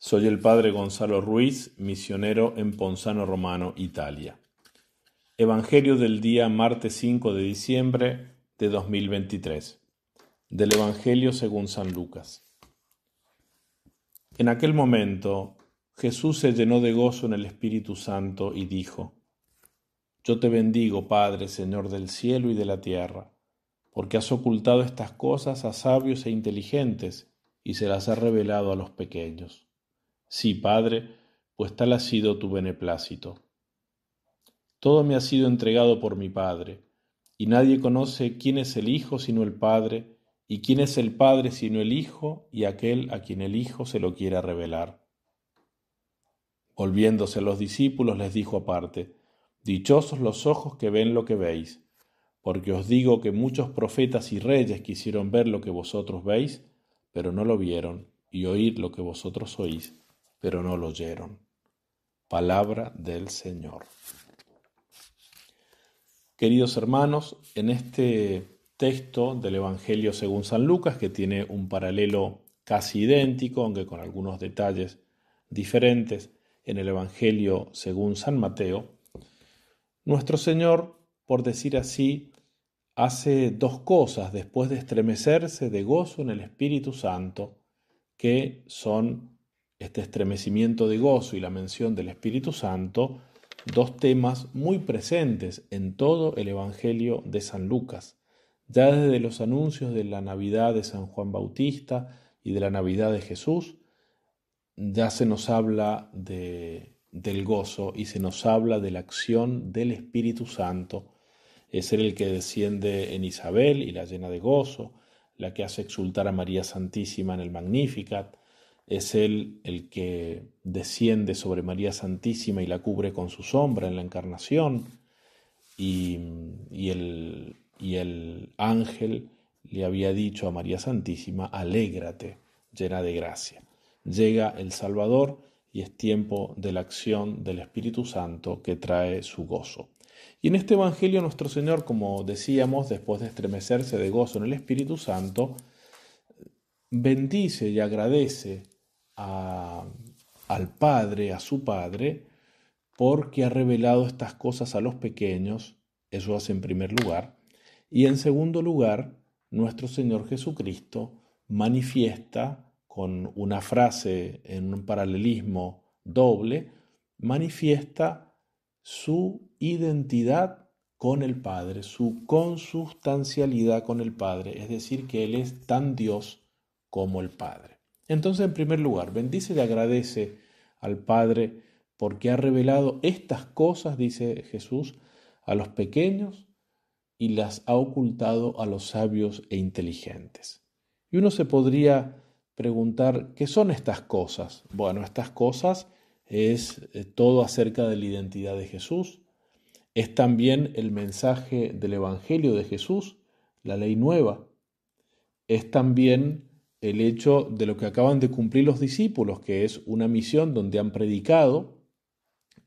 Soy el padre Gonzalo Ruiz, misionero en Ponzano Romano, Italia. Evangelio del día martes 5 de diciembre de 2023. Del Evangelio según San Lucas. En aquel momento Jesús se llenó de gozo en el Espíritu Santo y dijo, Yo te bendigo, Padre, Señor del cielo y de la tierra, porque has ocultado estas cosas a sabios e inteligentes y se las has revelado a los pequeños. Sí, Padre, pues tal ha sido tu beneplácito. Todo me ha sido entregado por mi Padre, y nadie conoce quién es el Hijo sino el Padre, y quién es el Padre sino el Hijo y aquel a quien el Hijo se lo quiera revelar. Volviéndose a los discípulos les dijo aparte, Dichosos los ojos que ven lo que veis, porque os digo que muchos profetas y reyes quisieron ver lo que vosotros veis, pero no lo vieron, y oír lo que vosotros oís pero no lo oyeron. Palabra del Señor. Queridos hermanos, en este texto del Evangelio según San Lucas, que tiene un paralelo casi idéntico, aunque con algunos detalles diferentes, en el Evangelio según San Mateo, nuestro Señor, por decir así, hace dos cosas después de estremecerse de gozo en el Espíritu Santo, que son este estremecimiento de gozo y la mención del Espíritu Santo, dos temas muy presentes en todo el Evangelio de San Lucas. Ya desde los anuncios de la Navidad de San Juan Bautista y de la Navidad de Jesús, ya se nos habla de, del gozo y se nos habla de la acción del Espíritu Santo. Es el que desciende en Isabel y la llena de gozo, la que hace exultar a María Santísima en el Magnificat, es Él el que desciende sobre María Santísima y la cubre con su sombra en la encarnación, y, el, y el ángel le había dicho a María Santísima, alégrate, llena de gracia. Llega el Salvador y es tiempo de la acción del Espíritu Santo que trae su gozo. Y en este Evangelio nuestro Señor, como decíamos, después de estremecerse de gozo en el Espíritu Santo, bendice y agradece al Padre, a su Padre, porque ha revelado estas cosas a los pequeños, eso hace en primer lugar, y en segundo lugar, nuestro Señor Jesucristo manifiesta con una frase en un paralelismo doble, manifiesta su identidad con el Padre, su consustancialidad con el Padre, es decir, que Él es tan Dios como el Padre. Entonces, en primer lugar, bendice y agradece al Padre porque ha revelado estas cosas, dice Jesús, a los pequeños y las ha ocultado a los sabios e inteligentes. Y uno se podría preguntar, ¿qué son estas cosas? Bueno, estas cosas es eh, todo acerca de la identidad de Jesús, es también el mensaje del Evangelio de Jesús, la ley nueva, es también el hecho de lo que acaban de cumplir los discípulos, que es una misión donde han predicado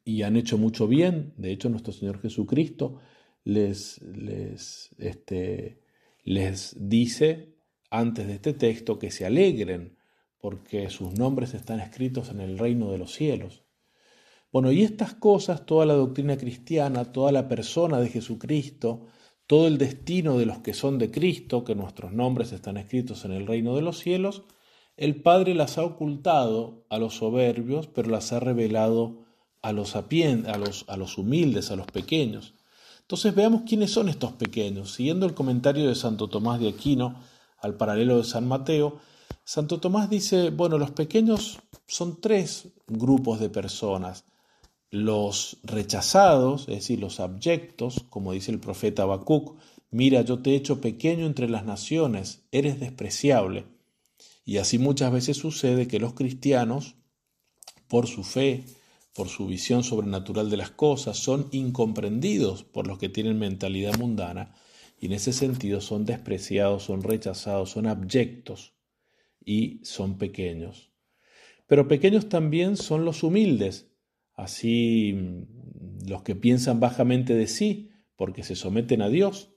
y han hecho mucho bien. De hecho, nuestro Señor Jesucristo les, les, este, les dice antes de este texto que se alegren porque sus nombres están escritos en el reino de los cielos. Bueno, y estas cosas, toda la doctrina cristiana, toda la persona de Jesucristo, todo el destino de los que son de Cristo, que nuestros nombres están escritos en el reino de los cielos, el Padre las ha ocultado a los soberbios, pero las ha revelado a los, humildes, a los pequeños. Entonces veamos quiénes son estos pequeños. Siguiendo el comentario de Santo Tomás de Aquino al paralelo de San Mateo, Santo Tomás dice, bueno, los pequeños son tres grupos de personas los rechazados, es decir, los abyectos, como dice el profeta Habacuc, mira, yo te he hecho pequeño entre las naciones, eres despreciable. Y así muchas veces sucede que los cristianos, por su fe, por su visión sobrenatural de las cosas, son incomprendidos por los que tienen mentalidad mundana y en ese sentido son despreciados, son rechazados, son abyectos y son pequeños. Pero pequeños también son los humildes, Así mm, los que piensan bajamente de sí, porque se someten a Dios.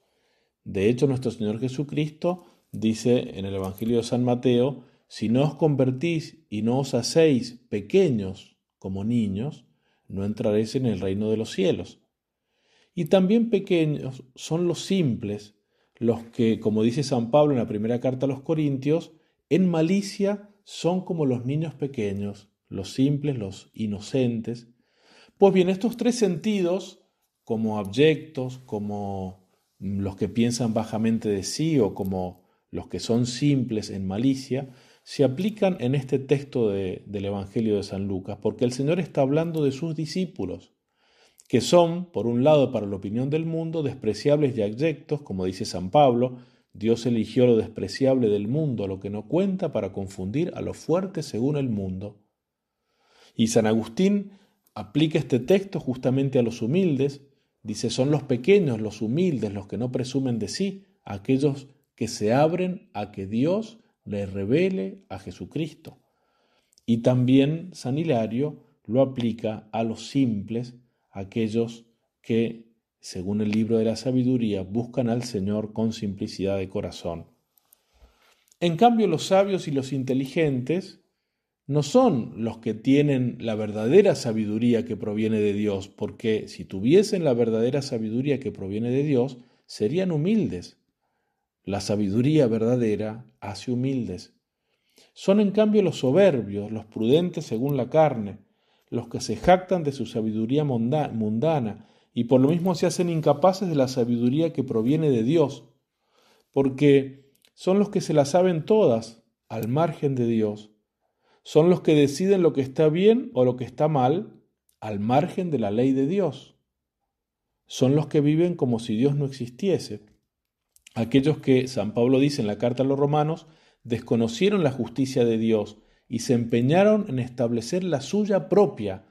De hecho, nuestro Señor Jesucristo dice en el Evangelio de San Mateo, si no os convertís y no os hacéis pequeños como niños, no entraréis en el reino de los cielos. Y también pequeños son los simples, los que, como dice San Pablo en la primera carta a los Corintios, en malicia son como los niños pequeños, los simples, los inocentes. Pues bien, estos tres sentidos, como abyectos, como los que piensan bajamente de sí o como los que son simples en malicia, se aplican en este texto del Evangelio de San Lucas, porque el Señor está hablando de sus discípulos que son, por un lado, para la opinión del mundo, despreciables y abyectos, como dice San Pablo, Dios eligió lo despreciable del mundo, lo que no cuenta, para confundir a lo fuerte según el mundo. Y San Agustín aplica este texto justamente a los humildes, dice, son los pequeños, los humildes, los que no presumen de sí, aquellos que se abren a que Dios les revele a Jesucristo. Y también San Hilario lo aplica a los simples, aquellos que, según el libro de la sabiduría, buscan al Señor con simplicidad de corazón. En cambio, los sabios y los inteligentes no son los que tienen la verdadera sabiduría que proviene de Dios, porque si tuviesen la verdadera sabiduría que proviene de Dios, serían humildes. La sabiduría verdadera hace humildes. Son en cambio los soberbios, los prudentes según la carne, los que se jactan de su sabiduría mundana y por lo mismo se hacen incapaces de la sabiduría que proviene de Dios, porque son los que se la saben todas al margen de Dios, son los que deciden lo que está bien o lo que está mal al margen de la ley de Dios, son los que viven como si Dios no existiese, aquellos que San Pablo dice en la carta a los romanos, desconocieron la justicia de Dios y se empeñaron en establecer la suya propia,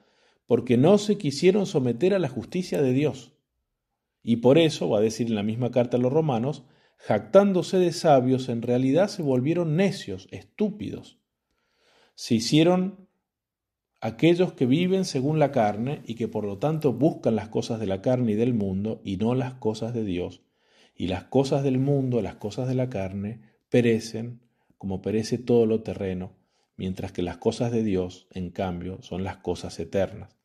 porque no se quisieron someter a la justicia de Dios. Y por eso, va a decir en la misma carta a los romanos, jactándose de sabios, en realidad se volvieron necios, estúpidos. Se hicieron aquellos que viven según la carne y que por lo tanto buscan las cosas de la carne y del mundo y no las cosas de Dios. Y las cosas del mundo, las cosas de la carne, perecen como perece todo lo terreno mientras que las cosas de Dios, en cambio, son las cosas eternas.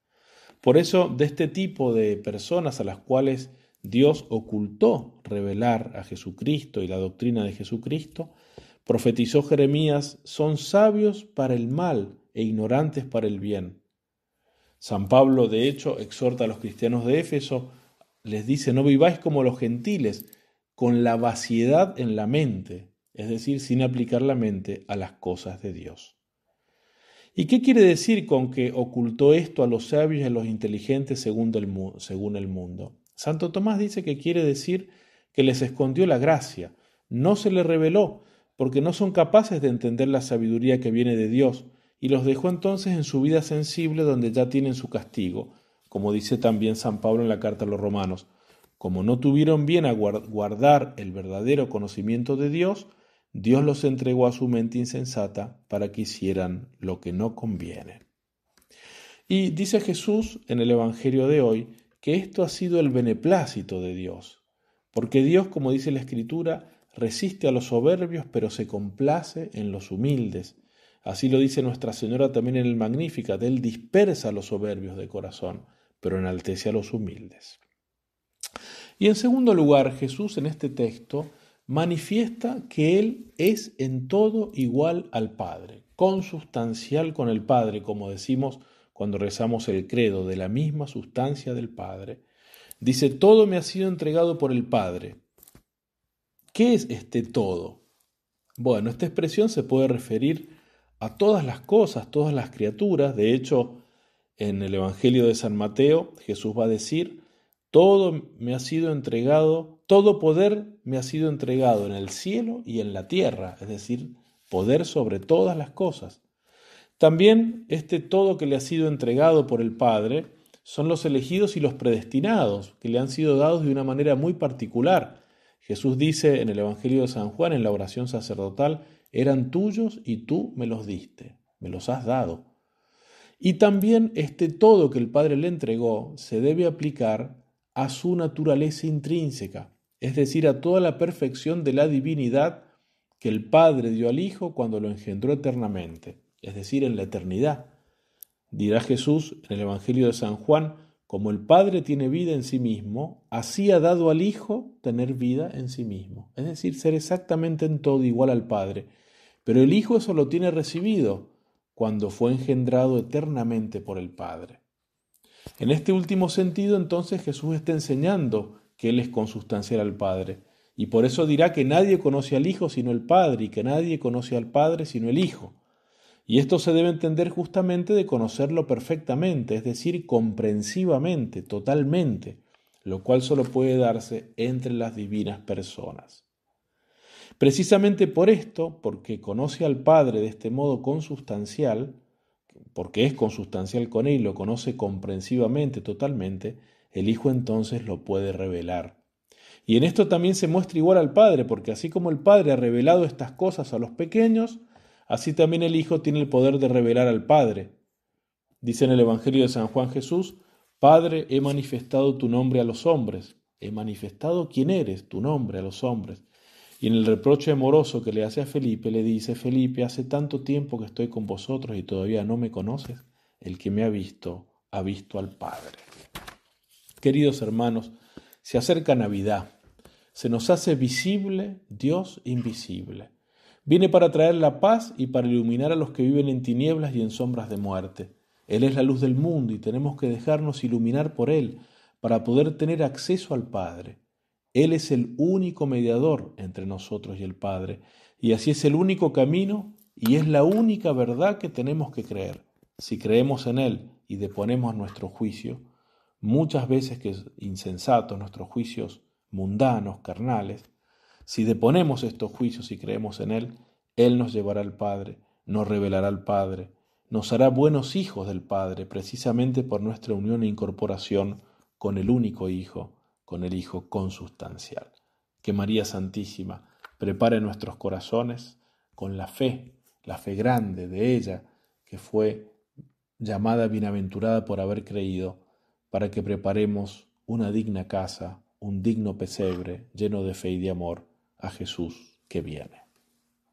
Por eso, de este tipo de personas a las cuales Dios ocultó revelar a Jesucristo y la doctrina de Jesucristo, profetizó Jeremías, son sabios para el mal e ignorantes para el bien. San Pablo, de hecho, exhorta a los cristianos de Éfeso, les dice, no viváis como los gentiles, con la vaciedad en la mente, es decir, sin aplicar la mente a las cosas de Dios. ¿Y qué quiere decir con que ocultó esto a los sabios y a los inteligentes según el, según el mundo? Santo Tomás dice que quiere decir que les escondió la gracia, no se le reveló, porque no son capaces de entender la sabiduría que viene de Dios, y los dejó entonces en su vida sensible donde ya tienen su castigo, como dice también San Pablo en la carta a los romanos. Como no tuvieron bien a guardar el verdadero conocimiento de Dios, Dios los entregó a su mente insensata para que hicieran lo que no conviene. Y dice Jesús en el Evangelio de hoy que esto ha sido el beneplácito de Dios, porque Dios, como dice la Escritura, resiste a los soberbios, pero se complace en los humildes. Así lo dice Nuestra Señora también en el Magníficat, Él dispersa a los soberbios de corazón, pero enaltece a los humildes. Y en segundo lugar, Jesús en este texto manifiesta que Él es en todo igual al Padre, consustancial con el Padre, como decimos cuando rezamos el credo, de la misma sustancia del Padre. Dice, todo me ha sido entregado por el Padre. ¿Qué es este todo? Bueno, esta expresión se puede referir a todas las cosas, todas las criaturas. De hecho, en el Evangelio de San Mateo, Jesús va a decir, todo me ha sido entregado, todo poder me ha sido entregado en el cielo y en la tierra, es decir, poder sobre todas las cosas. También este todo que le ha sido entregado por el Padre son los elegidos y los predestinados, que le han sido dados de una manera muy particular. Jesús dice en el Evangelio de San Juan, en la oración sacerdotal, eran tuyos y tú me los diste, me los has dado. Y también este todo que el Padre le entregó se debe aplicar a su naturaleza intrínseca, es decir, a toda la perfección de la divinidad que el Padre dio al Hijo cuando lo engendró eternamente, es decir, en la eternidad. Dirá Jesús en el Evangelio de San Juan, como el Padre tiene vida en sí mismo, así ha dado al Hijo tener vida en sí mismo, es decir, ser exactamente en todo igual al Padre. Pero el Hijo eso lo tiene recibido cuando fue engendrado eternamente por el Padre. En este último sentido, entonces Jesús está enseñando que Él es consustancial al Padre, y por eso dirá que nadie conoce al Hijo sino el Padre, y que nadie conoce al Padre sino el Hijo. Y esto se debe entender justamente de conocerlo perfectamente, es decir, comprensivamente, totalmente, lo cual solo puede darse entre las divinas personas. Precisamente por esto, porque conoce al Padre de este modo consustancial, porque es consustancial con Él, lo conoce comprensivamente, totalmente, el Hijo entonces lo puede revelar. Y en esto también se muestra igual al Padre, porque así como el Padre ha revelado estas cosas a los pequeños, así también el Hijo tiene el poder de revelar al Padre. Dice en el Evangelio de San Juan Jesús, Padre, he manifestado tu nombre a los hombres, he manifestado quién eres, tu nombre a los hombres. Y en el reproche amoroso que le hace a Felipe, le dice, Felipe, hace tanto tiempo que estoy con vosotros y todavía no me conoces. El que me ha visto, ha visto al Padre. Queridos hermanos, se acerca Navidad. Se nos hace visible Dios invisible. Viene para traer la paz y para iluminar a los que viven en tinieblas y en sombras de muerte. Él es la luz del mundo y tenemos que dejarnos iluminar por Él para poder tener acceso al Padre. Él es el único mediador entre nosotros y el Padre, y así es el único camino y es la única verdad que tenemos que creer. Si creemos en Él y deponemos nuestro juicio, muchas veces que es insensato, nuestros juicios mundanos, carnales, si deponemos estos juicios y creemos en Él, Él nos llevará al Padre, nos revelará al Padre, nos hará buenos hijos del Padre, precisamente por nuestra unión e incorporación con el único Hijo, con el Hijo consustancial. Que María Santísima prepare nuestros corazones con la fe, la fe grande de ella, que fue llamada bienaventurada por haber creído, para que preparemos una digna casa, un digno pesebre lleno de fe y de amor a Jesús que viene.